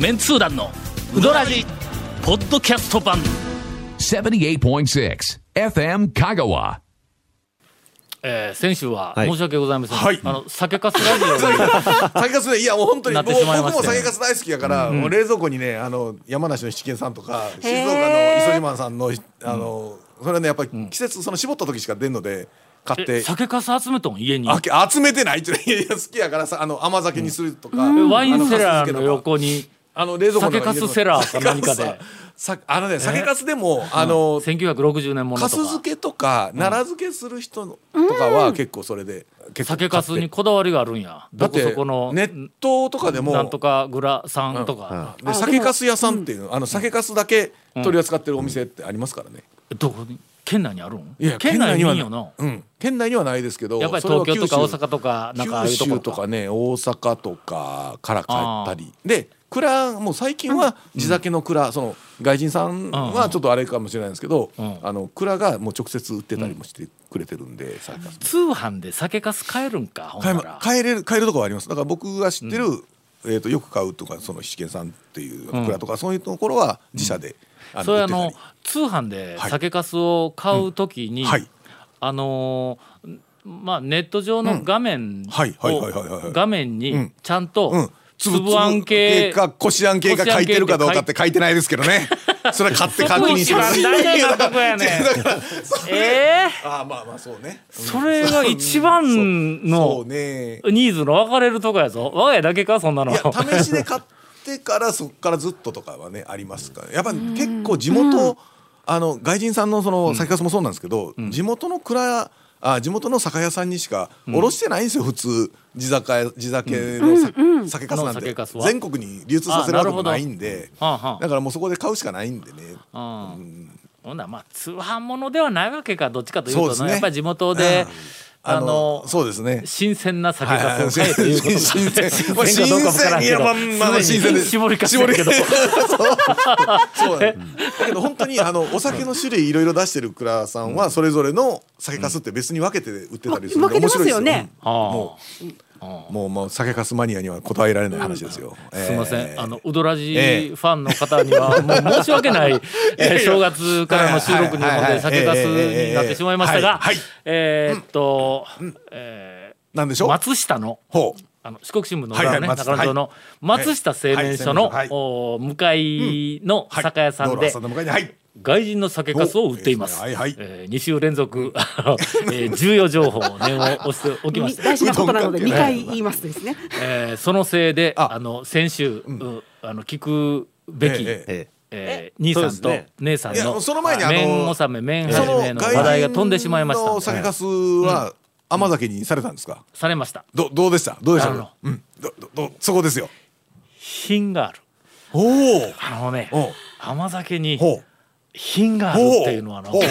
メンツー団のウドラジポッドキャスト版。78.6 FM Kagawa. えー、先週ははい。申し訳ございません、はい。あの酒かすラジオに 酒かすねいやもう本当に 僕も酒かす大好きやから、もう冷蔵庫にねあの山梨の七軒さんとか静岡の磯島さんのあの、それねやっぱり季節その絞った時しか出んので買って。え。酒かす集めとん？家に。集めてないって好きやからさあの甘酒にするとか、ワインセラーの横にあの冷蔵庫の酒かすセラーか何かで。さあのね酒かすでもあの1960年ものかすとか。漬けとか奈良漬けする人のとかは結構それで結構酒かす買って。にこだわりがあるんや。どこだってそこのネットとかでもなんとかグラさんとか、で酒かす屋さんっていう、あの酒かすだけ取り扱ってるお店ってありますからね。どこに？県内にあるん？いや県内にははいんよなうん、県内にはないですけど、やっぱりそれは東京とか大九州。阪とかなんかああいう九ところ州とかね、大阪とかから帰ったり、で。蔵もう最近は地酒の蔵、その外人さんはちょっとあれかもしれないですけど、ん。あの蔵がもう直接売ってたりもしてくれてるんで、通販で酒かす買えるんか買える買えるとこはあります。だから僕が知ってる、えー、とよく買うとかその七軒さんっていう蔵とか、そういうところは自社で、あそれあの通販ではい。酒かすを買うときに、はい。あのーまあネット上の画面を画面にん。ちゃんとうん、粒あん系かこしあん系が書いてるかどうかって書いてないですけどね。それ買って確認して そこ一番大事なとこやねええああまあまあそうね。それが一番そのニーズの分かれるとこやぞ。我が家だけかそんなの。試しで買ってからそこからずっととかはねありますからやっぱ結構地元あの外人さんのその酒粕もそうなんですけど、地元の蔵あ地元の酒屋さんにしか卸してないんですよ、普通。地酒屋地酒のさ、酒粕なんて。の酒粕は？全国に流通させるわけもないんで。はあはあ。だからもうそこで買うしかないんでね。うん。ほんならまあ通販ものではないわけかどっちかというとそうですね。やっぱり地元で、あのそうですね。新鮮な酒かすを買えということか新鮮。新まあ新鮮。いやまあまあまあ新鮮で絞りかすやけど。そうだ,、けど本当にあのお酒の種類いろいろ出してる蔵さんはそれぞれの酒粕って別に分けて売ってたりするんで面白いですよ。ねもうもうもう酒粕マニアには答えられない話ですよ。すみません、えーあのウドラジええファンの方にはもう申し訳ない、えー正月からの収録にはいはいはいほんで酒かすになってしまいましたがえーっと、えーなんでしょう。松下の。あの四国新聞の裏ね、中野町の松下製麺所の、向かいのはい酒屋さんで、外人の酒粕を売っています。おいいですねはいはいえー、2週連続、えー重要情報を念を押しておきました。大事なことなので2うどん関係ない回言いますですね。えーそのせいでああの先週、うあの聞くべき、えええー兄さんと姉さんのその前に麺納め麺始めの話題が飛んでしまいま外した人の酒粕は甘酒にされたんですか？されましたどどうでした？どうでした？あの。うん。どどどそこですよ。品があるおお。あのね甘酒にほう。品があるっていうのはな。ほう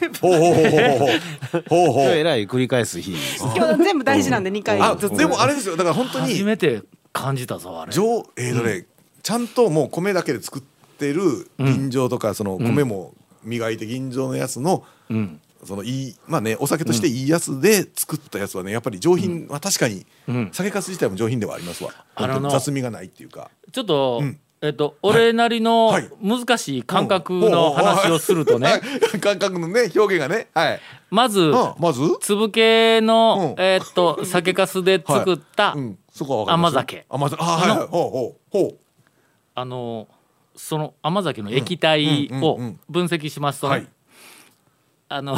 全部。えらい繰り返す日。今日全部大事なんで二回。あ、でもあれですよ。だから本当に初めて感じたぞあれ。上えーと、ちゃんともう米だけで作ってる吟醸とかその米も磨いて吟醸のやつの。そのいいまあねお酒としていいやつで作ったやつはねやっぱり上品は確かに酒粕自体も上品ではありますわ雑味がないっていうかちょっとえっと俺なりのはい。難しい感覚の話をするとね、は い感覚のね表現がね。はい。まず、うんまず？粒系の、うん。えーっと酒粕で作った、甘酒。甘酒。あはいはい。ほうほう。あのその甘酒の液体を分析しますとあの、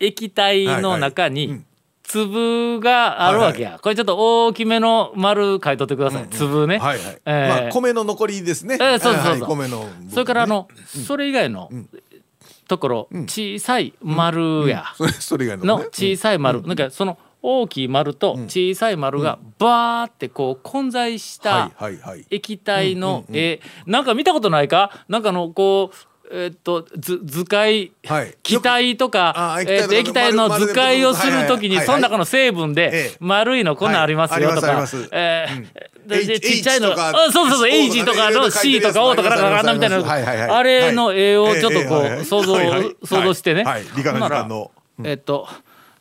液体の中にはいはい。うん粒があるわけや、これちょっと大きめの丸書いとってください、粒ね、はいはい。えー。まあ米の残りですね。えーそうそうそう。はいはい米のねそれからあの、それ以外のところ、小さい丸や、それそれ以外の小さい丸、なんかその大きい丸と小さい丸がバーってこう混在したはいはいはい。液体の絵、なんか見たことないか？なんかあのこうえっと図図解、はい。気体とかあえっと液体の図解をするときにその中の成分えでえ丸いのこんなんありますよはいとかえーでちっちゃいのあそうそうそう H とかの C とか O とかなんかなんかみたいな。あれの絵をちょっとこう想像想像してね。はい理科の時間の。えっと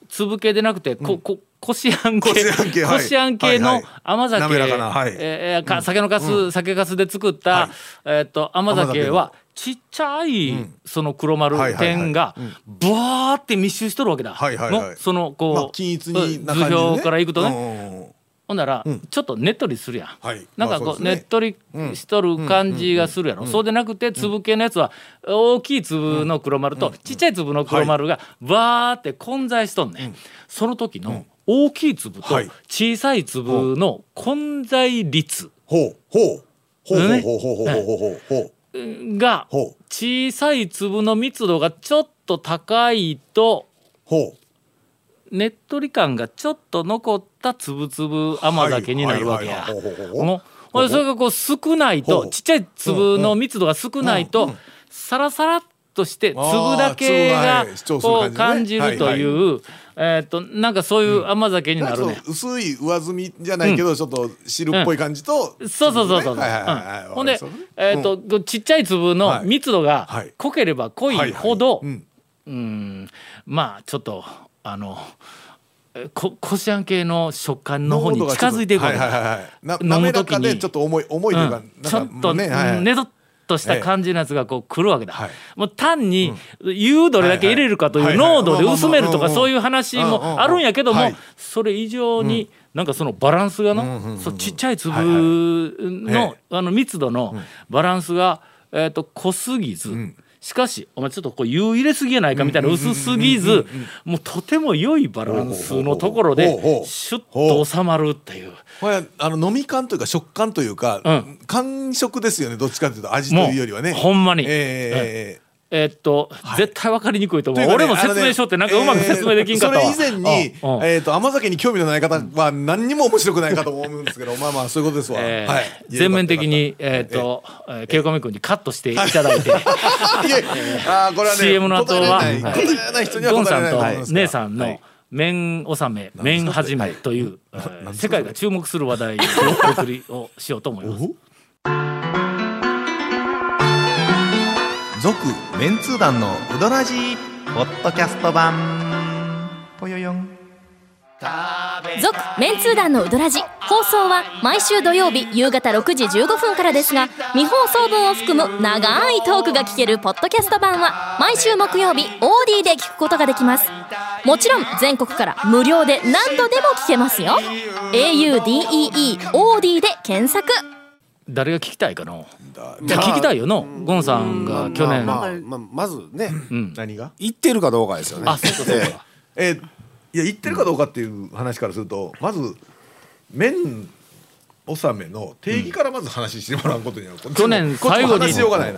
粒系でなくてこここしあん系。こしあん系の甘酒、滑らかなはい。えーか酒のかす、酒かすで作った、はい。えーっと甘甘酒。酒はちっちゃい、その黒丸点がブワーって密集しとるわけだ、はいはいはい。のそのこう、まあ均一にな図表からいくとね、うんうんうん。ほんなら、ちょっとねっとりするやん、はい。なんかこう,、まあそうね。ねっとりしとる感じがするやろ、そうでなくて粒系のやつは大きい粒の黒丸とちっちゃい粒の黒丸がバーって混在しとんねん、その時の大きい粒とはい。小さい粒の混在率ほうほう。ほうほほうほうほうほうほうほう。が小さい粒の密度がちょっと高いとほう。ねっとり感がちょっと残ったつぶつぶ甘酒になるわけや。それがこう少ないとちっちゃい粒の密度が少ないとサラサラっとして粒だけがこう感じるというえーっとなんかそういう甘酒になるね。なん薄い上澄みじゃないけど、ちょっと汁っぽい感じと、そうそうそうそう。はいはいはいはい。うん。ほんでえーっと、ちっちゃい粒のはい。密度がはい。濃ければ濃いほど、うん。うん。まあちょっとあのえここしあん系の食感の方に近づいてい。くわけだはいはい。ちょっと重い重いというか、うん。ちょっとねはいはい。ねどっとした感じのやつがこう来るわけだ、はい。もう単に湯どれだけ入れるかという濃度で薄めるとかそういう話もあるんやけどもはい。それ以上になんかそのバランスがのそうちっちゃい粒のあの密度のバランスがえーと濃すぎずしかしお前ちょっとこう湯入れすぎやないかみたいな薄すぎずもうとても良いバランスのところでシュッと収まるっていう。これあの飲み感というか食感というか、うん感触ですよねどっちかというと味というよりはねほんまにえーえーっと、絶対分かりにくいと思う。俺も説明書ってなんかうまく説明できんかったそれ以前に、えー、と甘酒に興味のない方は何にも面白くないかと思うんですけど まあまあそういうことですわ、全面的に、えーっと、えー、ケイコミ君にカットしていただいて、あーこれはね CM の後はゴンさんと姉さんの麺納め、麺始めという、えー世界が注目する話題をお送りをしようと思います。続メンツー団のウドラジーポッドキャスト版。ぽよよん。続メンツー団のウドラジ放送は毎週土曜日夕方6時15分からですが未放送分を含む長いトークが聞けるポッドキャスト版は毎週木曜日 OD で聞くことができます。もちろん全国から無料で何度でも聞けますよ。audeeOD で検索。誰が聞きたいかの。いや聞きたいよのゴンさんが去年、まあまあまずね、何が？行ってるかどうかですよね。あそうかそうか。えーいや言ってるかどうかっていう話からするとまず麺納めの定義からまず話してもらうことにはこっちも去年最後に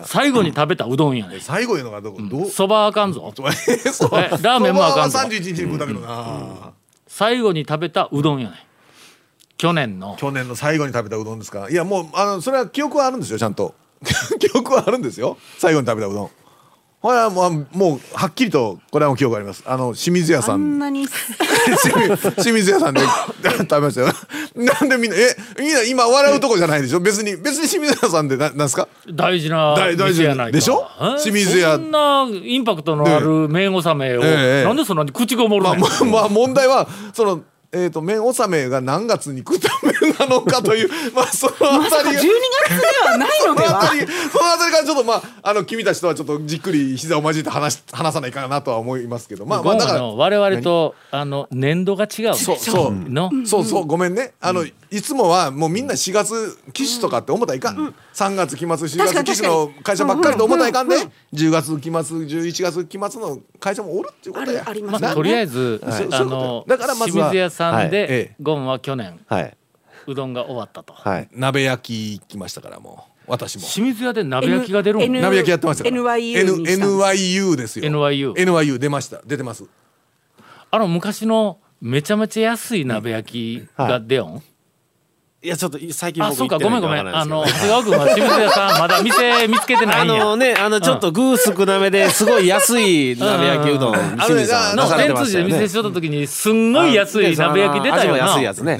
最後に食べたうどんやね。最後いうのがどこどうそばあかんぞ。そう。そうえラーメンもあかんぞ。三十一日に食うたけどな、最後に食べたうどんやね 去年の。去年の最後に食べたうどんですか？いやもうあのそれは記憶はあるんですよちゃんと。記憶はあるんですよ。最後に食べたうどん。これはもうもうはっきりとこれはもう記憶あります。あの清水屋さあんんなに。清水清水屋さんで 食べましたよ。なんでみんなえみんな今笑うとこじゃないでしょ？別に別に清水屋さんでななんですか？大事な大大事店やないか。でしょ？え？清水屋。そんなインパクトのある麺納めを、ええ。なんでそんなに口ごもるまあ、ねん、まあ、まあ問題はそのえー、と麺納めが何月に食った麺なのかという まあそのあたりが。12月ではないのそのあではたり そのあたりからちょっとまああの君たちとはちょっとじっくり膝を交えて話し 話さないかなとは思いますけどまあまあだから。の我々とあの年度が違うそうそう。の、そうそう。ごめんね。あの、いつもはもうみんな4月機種とかって思ったらいかん、3月期末4月期種の会社ばっかりと思ったらいかんで、10月期末11月期末の会社もおるっていうことや。あるありますまあ、とりあえず、はい。あのとだからまずは清水屋さんはい。で、ええ。ゴンは去年はい。うどんが終わったと、はい。鍋焼き来ましたからもう。私も。清水屋で鍋焼きが出るん N- 鍋焼きやってましたから。NYU NYU ですよ。NYU NYU 出ました。出てます。あの昔のめちゃめちゃ安い鍋焼きが出よん、いやちょっと最近あそうか。僕行ってごめんごめんないん。でわからあのないですけど。長谷川君は清水屋さんまだ店見つけてなあいん。やのねあのちょっと具少なめですごい安い鍋焼きうどん清水さんの出され天通寺でてましたよね店しとった時にすんごい安い鍋焼き出たよな味も安いやつね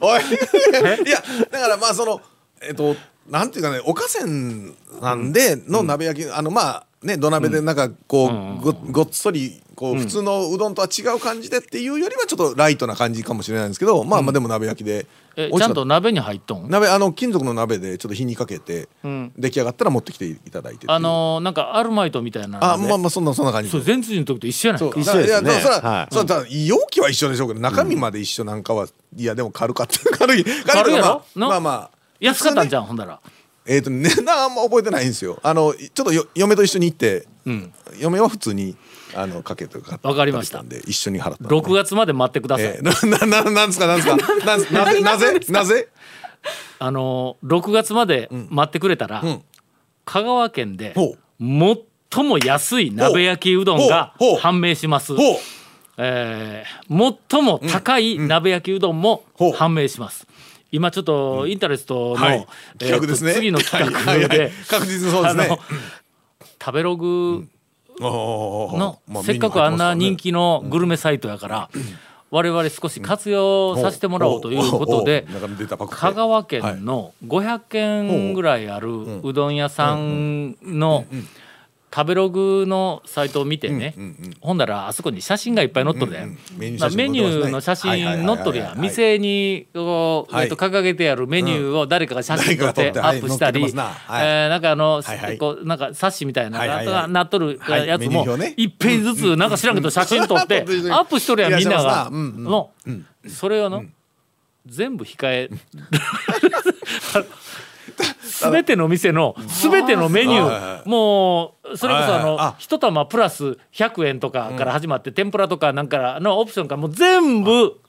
おい。いやだからまあそのえっとなんていうかね。おかせんなんでの鍋焼き、あのまあね土鍋でなんかこう、ごごっそりこう普通のうどんとは違う感じでっていうよりはちょっとライトな感じかもしれないんですけど、まあまあでも鍋焼きで。えちゃんと鍋に入っとん？鍋あの金属の鍋でちょっと火にかけて、ん。出来上がったら持ってきていただいてあのーなんかアルマイトみたいな。あまあまあそんなそんな感じそう前通寺の時と一緒やないそう。か一緒ですね。いやだからそら、はい。そら容器は一緒でしょうけど中身まで一緒なんかは、いやでも軽かった。軽い軽い軽いやろ？まあまあまあ。安かったんじゃゃんほんだらえっ、と値段あんま覚えてないんですよ。あのちょっとよ嫁と一緒に行って、ん。嫁は普通にあのかけてかわかりました。で一緒に払ったんで。6月まで待ってください、えー、ななななんですかなんですか？なぜ なぜ？なぜ？あのー6月まで待ってくれたら、ん。香川県でほ最も安い鍋焼きうどんが判明します、えー最も高い鍋焼きうどんも判明します、今ちょっとインタレストの、はい。えー次の企画で確実にそうですね。食べログのまあせっかくあんな人メ気のグルメサイトやから我々少し活用させてもらおうということで香川県の500軒ぐらいあるうどん屋さんの食べログのサイトを見てねほんだらあそこに写真がいっぱい載っとるで、メニューまあメニューの写真載っとるやん。はいはいはいはい店にこう、はいえっと掲げてあるメニューを誰かが写真撮ってアップしたり、はいはい。えーなんかあの、はいはい。こうなんか冊子みたいなはいはいはい。なっとるはいやつもメニュー表ね。一ページずつなんか知らんけど写真撮って アップしとるやんみんなが。うんうん。のそれをの全部控え 全ての店の全てのメニュー。もうそれこそあの一玉プラス100円とかから始まって天ぷらとかなんかのオプションからもう全部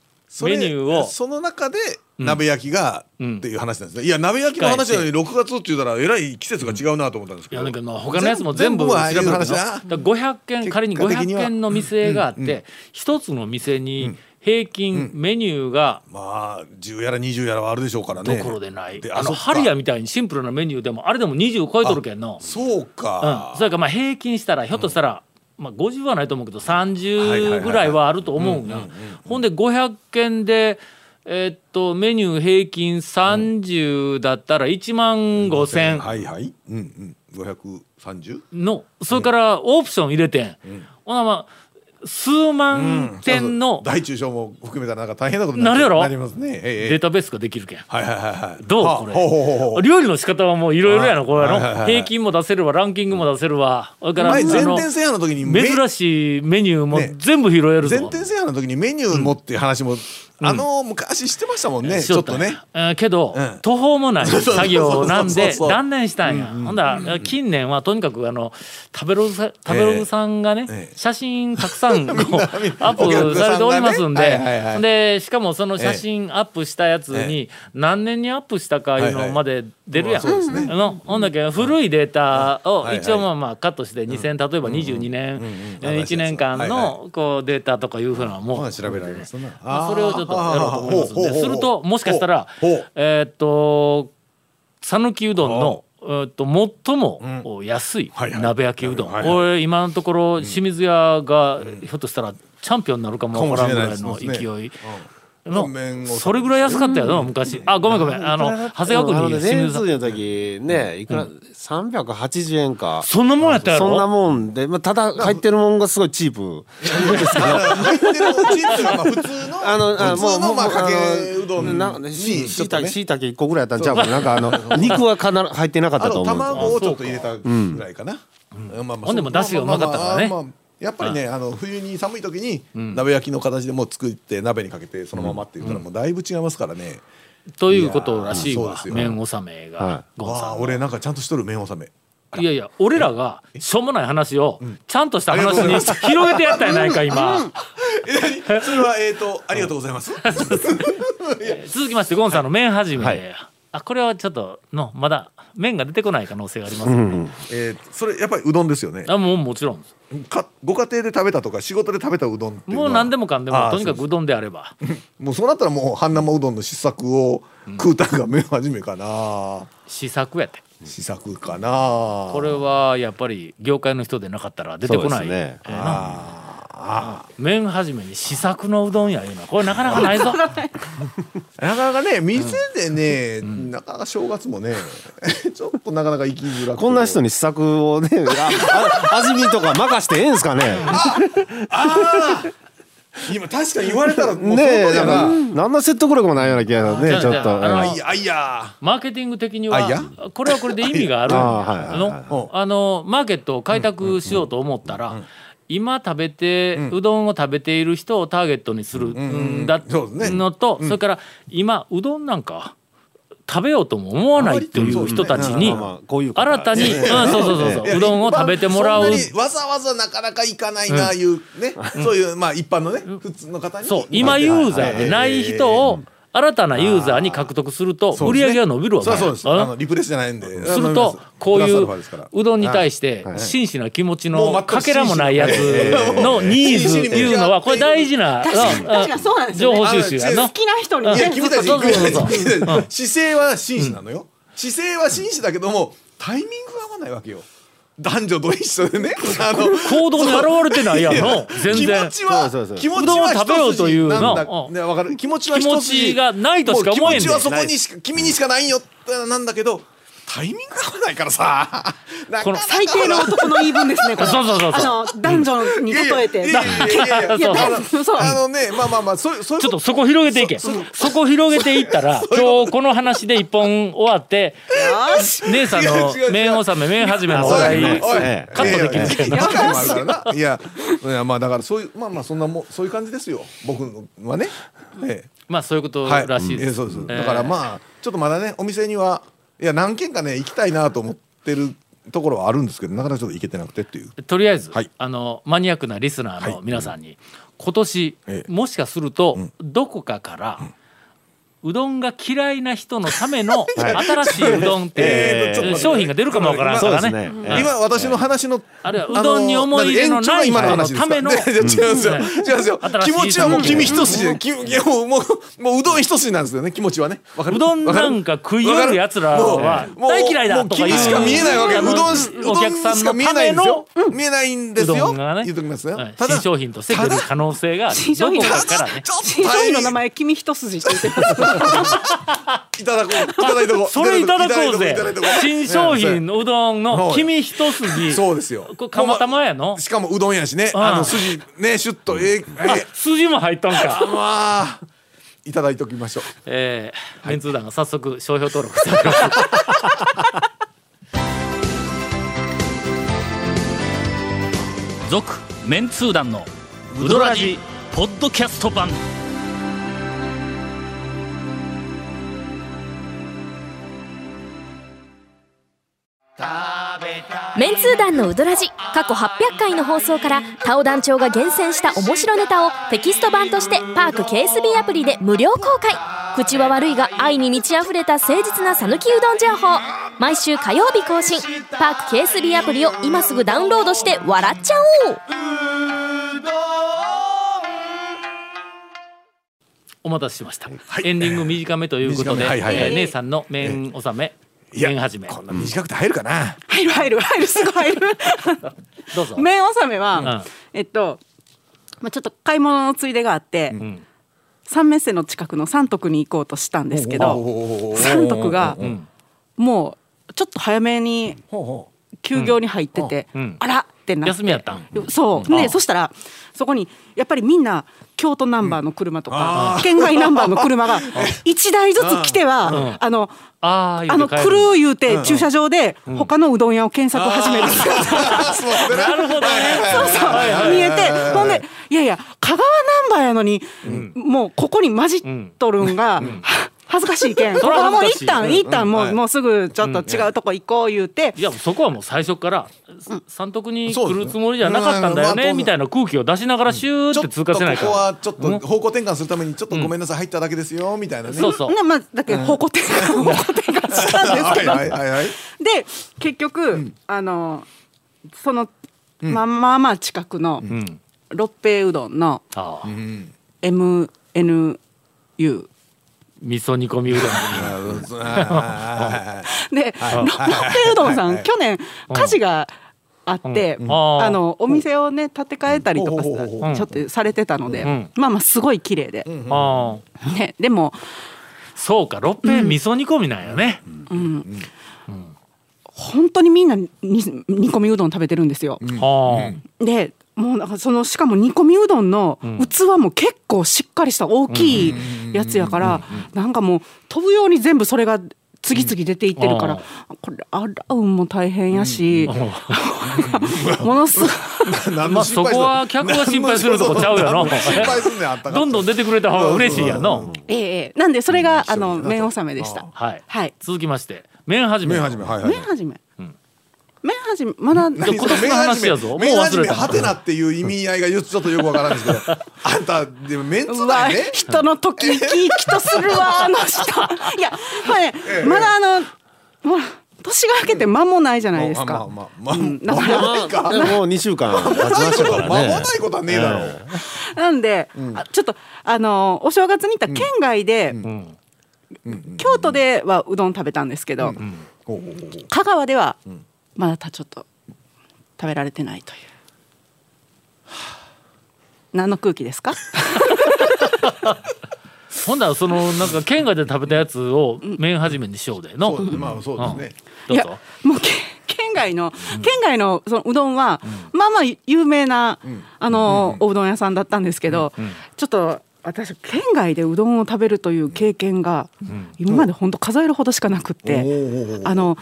メニューを。その中で鍋焼きが、ん。っていう話なんですね。いや鍋焼きの話なのに6月って言ったらえらい季節が違うなと思ったんですけど、いやなんかまあ他のやつも全部調べるけど話だ。だから500件仮に500結果的には。件の店があって一つの店に平均メニューがまあ10やら20やらはあるでしょうからね。どころでない。であのハリアみたいにシンプルなメニューでもあれでも20超えとるけんのそううん。か、それからまあ平均したらひょっとしたら、まあ、50はないと思うけどはいはい30はいぐらいはあると思うんやほんで500件でえーっとメニュー平均30だったら1万5,000はいはい。うんうん。530のそれからオプション入れてん、ほなまあ数万点の大中小も含めたらなんか大変なことになるやろ？なりますね、ええデータベースができるけん。はいはいはいはい。どう？これ。はあほうほうほう。料理の仕方はもういろいろやなこれの平均も出せるわ。ランキングも出せるわ。それからあ前全の店制覇の時にメ珍しいメニューもね。全部拾えるぞ。全店制覇の時にメニューもっていう話も、あの昔してましたもんね、ちょっとね。えーけど、うん。途方もない作業なんで 断念したんや、ほんだら近年はとにかくあの食べログさ食べログさんがね、ええ写真たくさんこう アップされておりますんで、でしかもその写真アップしたやつに何年にアップしたかいうのまで出るやん、のほんだけ古いデータを一応まあまあカットして2000例えば22年1年間のこうデータとかいうふうなのもほな調べられますな。まあそれをちょっとやろうと思いますで。するともしかしたらえーっと讃岐うどんのえーっと最も安い鍋焼きうどん。これ今のところ清水屋がひょっとしたらチャンピオンになるかもわからんぐらいの勢いのそれぐらい安かったよな昔。あごめんごめん。あの長谷川君に清清水さん。水の時ねいくら380円か。そんなもんやったやろ？そんなもんで、まあ、ただ入ってるもんがすごいチープ。入ってるチーズがまあ普通のあのあ普通のまあもうかけうどんししいたけしいたけ1個ぐらいやったんちゃうかな。なんかあの 肉はかな入ってなかったと思う。卵をちょっと入れたぐらいかな。うん。まあまあほんでも出汁がうまかったからね。まあまあまあやっぱりね、あの冬に寒い時に鍋焼きの形でもう作って鍋にかけてそのままって言ったらもうだいぶ違いますからね。ということらしいわ。麺納めがはゴンさんわあ俺なんかちゃんとしとる麺納め。いやいや俺らがしょうもない話をちゃんとした話に広げてやったやないか今。それはえっとありがとうございます。続きましてゴンさんの麺始め、はい。あこれはちょっとのまだ麺が出てこない可能性があります、ねえーそれやっぱりうどんですよね。あもうもちろん。かご家庭で食べたとか仕事で食べたうどんっていうもう何でもかんでもとにかくうどんであれば。もうそう。なったらもう半生うどんの試作を食うたんが麺始めかな。試作やって。試作かな。これはやっぱり業界の人でなかったら出てこない、そうですね。えーな麺始めに試作のうどんやいうのはこれなかなかないぞ。なかなかね店でね、なかなか正月もね ちょっとなかなか行きづらくてこんな人に試作をね ああ味見とか任してええんすかね？今確かに言われたらもうねえその通りやな、何の説得力もないような気がねちょっと。あいやあいや。マーケティング的にはあいや？これはこれで意味があるあのマーケットを開拓しようと思ったら今食べてうどんを食べている人をターゲットにするん。だのとそれから今うどんなんか食べようとも思わないっていう人たちに新たにうんそうそうそうそううどんを食べてもらう。わざわざなかなか行かないないうね、そういうまあ一般のね普通の方に。そう今ユーザーでない人を新たなユーザーに獲得すると売り上げが伸びるわけ。そうそうです。うんあのリプレイスじゃないんで。すするとこういううどんに対して真摯な気持ちのかけらもないやつのニーズいうのはこれ大事な情報収集やの好きな人に姿勢は紳士なのよ、姿勢は紳士だけどもタイミングが合わないわけよ男女と一緒でね。あの行動に現れてないやんの。全気然持ちはそうそうそう。気持ちは食べようというの一筋なんだ。うん。ねわかる。気持ちは気持ちがないとしか思えん気持ちはそこにしか君にしかないよってなんだけどタイミングが合わないからさ。なかなか。最低の男の言い分ですねそうそうそうそう。あの男女に例えて。いやいやいやいや。いやいやあのそう。そう。あのねまあまあまあそういうそういうちょっとそこ広げていけ。そこ広げていったら今日この話で一本終わって姉さんの違う違う違う。麺納め麺始めのそう話題カットできる。けどいやいやまあだからそういうまあまあそんなもんそういう感じですよ。僕はね。ええ。まあそういうことはい。らしいですだからまあちょっとまだねお店にはいや何軒かね行きたいなと思ってるところはあるんですけどなかなかちょっと行けてなくてっていう。とりあえず、はい。あのマニアックなリスナーの皆さんに、今年、ええ。もしかすると、どこかから、うどんが嫌いな人のための 新しいうどんってえーとちょっと待って。商品が出るかもわからん。からね。今私の話のあるいはうどんに思い入れのない延長が今のための 違うんですよう。ん。違うんですよ気持ちはもう君一筋でもうもうもううどん一筋なんですよね気持ちはね。うどんなんか食いよる？奴らはもう大嫌いだもうとかいう君しか見えないわけうどんお客さんんしか見えのためないんですよの見えないんでうすよ。どんがね。言うときますよ。はいただ新商品として出る可能性がある。どこ新商品かからね。商品の名前君一筋って言ってます いただこう。いただいとこうそれいただこうぜ。新商品のうどんの君一筋。そうですよ。これ釜玉やの？しかもうどんやしね。うんあの筋ねシュッとええ筋も入っとんえか。まあいただいておきましょう。えー、メンツー団が早速商標登録続メンツー団のウドラジポッドキャスト版メンツー団のウドラジ過去800回の放送からタオ団長が厳選した面白ネタをテキスト版としてパーク KSB アプリで無料公開。口は悪いが愛に満ち溢れた誠実な讃岐うどん情報。毎週火曜日更新。パーク KSB アプリを今すぐダウンロードして笑っちゃおう。お待たせしました、エンディング短めということで、短め。はいはいはい。えー姉さんの麺納めいや麺始め。こんな短くて入るかな？入る入る入るすぐ入る。どうぞ。麺納めは、うん。えっと、まあ、ちょっと買い物のついでがあって、ん。三メッセの近くの三徳に行こうとしたんですけど三徳がん。もうちょっと早めに休業に入ってて、うん。あらってなって。休みやったん？そう。でそしたらそこにやっぱりみんな京都ナンバーの車とか、県外ナンバーの車が 1台ずつ来ては、あのあーあの言うて帰る。来る言うて駐車場で他のうどん屋を検索始める。うなるほどね。そうそう。見えて。ほんでいやいや香川ナンバーやのに、もうここに混じっとるんが、は恥ずかしいけん。こもう一旦一旦もう,、もうすぐちょっと違うとこ行こう言うて、いやそこはもう最初から三徳に来るつもりじゃなかったんだよねねみたいな空気を出しながらシューって通過せないかちょっとここらはちょっと方向転換するためにちょっとごめんなさい入っただけですよみたいなね。そうそうねまあだけど方向転換、方向転換したんですけど、はいはいはいはい。で結局、あのその、まあまあまあ近くのうん。六平うどんの MNU 味噌煮込みうどん。あ で、六平うどんさん去年火事があって、うん。あのお店をね建て替えたりとかちょっとされてたので、ん。まあまあすごい綺麗で、ああ。ね、でもそうか六平味噌煮込みなんやね、本当にみんなに煮込みうどん食べてるんですよ。はでもうなんかそのしかも煮込みうどんの器も結構しっかりした大きいやつやからなんかもう飛ぶように全部それが次々出ていってるから、これ洗うんも大変やし、ものすごい。何 まあそこは客が心配するとこちゃうよな。どんどん出てくれた方が嬉しいやんの、ええええ。なんでそれがあの麺納めでした。はい、はい。続きまして麺始め。麺始めはいはい。麺始め。麺始めまだ今年の話やぞ。もう忘麺始めれた。はてなっていう意味合いがちょっとよくわからないんですけど あんたでもメンツだよね。人の時生き生きとするわあの人。いやまあね、まだあのほら年が明けて間もないじゃないですか、まあまあまあうんまあだから。まあないかでももう2週間経ちましたからまあねないことはねえだろ。う なんで、あちょっとあのお正月に行った県外で、うん。京都ではうどん食べたんですけど、香川ではまだたちょっと食べられてないという。何の空気ですか？ほんだらそのなんか県外で食べたやつを麺始めにしようでの、そうまあそうですね。どぞいうやもうけ県外の、県外のそのうどんは、まあまあ有名な、あの、おうどん屋さんだったんですけど、ちょっと私県外でうどんを食べるという経験が、今まで本当数えるほどしかなくって、あの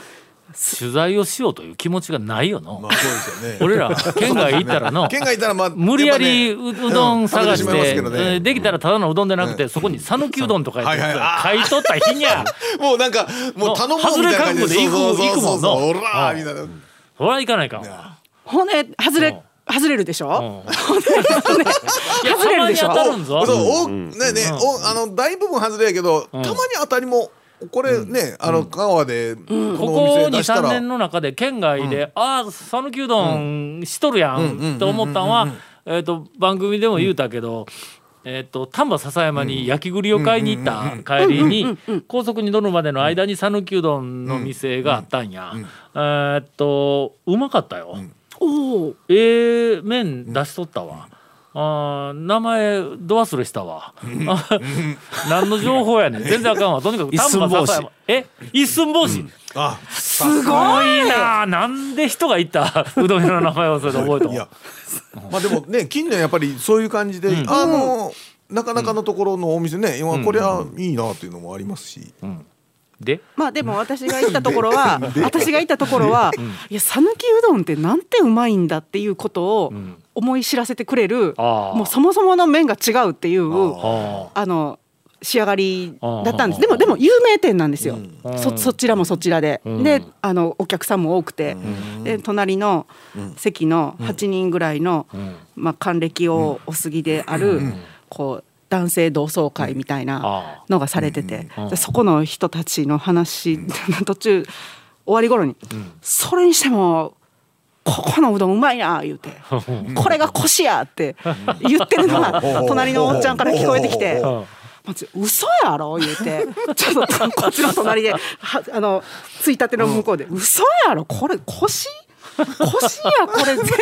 取材をしようという気持ちがないよの、まあそうですよね。俺ら県外行ったらの。県外行ったらまあ無理やりううどん探してしまいますて、けどね。えーできたらただのうどんでなくて、そこに讃岐うどんとか言ってはいはい。い取った日にゃ。もうなんかもう頼もうみたいな感じ外れ覚悟で行くもんのそうおらーみたいな。それは行かないかん。わほんで外れ、うん。外れるでしょ、うん。外れるでしょ？たまに当たるんぞ。そうおねねおあの大部分外れやけどたまに当たりもこれねあの香川でここのおこ23店出したら。年の中で県外で、ああ讃岐うどんしとるやんと思ったんは、えー、と番組でも言うたけど、えー、と丹波篠山に焼き栗を買いに行った帰りに高速に乗るまでの間に讃岐うどんの店があったんや、えーっとうまかったよ、おおええ麺出しとったわ。あー名前ど忘れしたわ。あ 何の情報やねん。全然あかんわ。とにかく一寸法師。丹波篠山。え一寸法師。あすごいな。なんで人がいた？うどん屋の名前をそれで覚えたのいやまあでもね近年やっぱりそういう感じであのなかなかのところのお店ね今これはいいなっていうのもありますし。で？まあでも私が行ったところは私が行ったところは、いや讃岐うどんってなんてうまいんだっていうことを思い知らせてくれる、もうそもそもの麺が違うっていうああの仕上がりだったんです。でもでも有名店なんですよ、うん。そそちらもそちらで、ん。であのお客さんも多くて、で隣の席の8人ぐらいの、まあ、還暦をお過ぎである、こう男性同窓会みたいなあのがされてて、そこの人たちの話の途中終わり頃に、それにしてもここのうどんうまいな言うて。これがコシやって言ってるのが隣のおっちゃんから聞こえてきて。あまず嘘やろ言うて。ちょっとこっちの隣ではあのついたての向こうで「嘘やろこれ腰？腰やこれ全然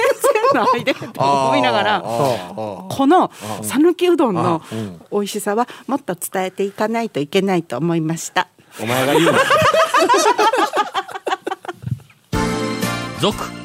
ないで」って思いながら。この讃岐うどんの美味しさはもっと伝えていかないといけないと思いました。お前が言うな。続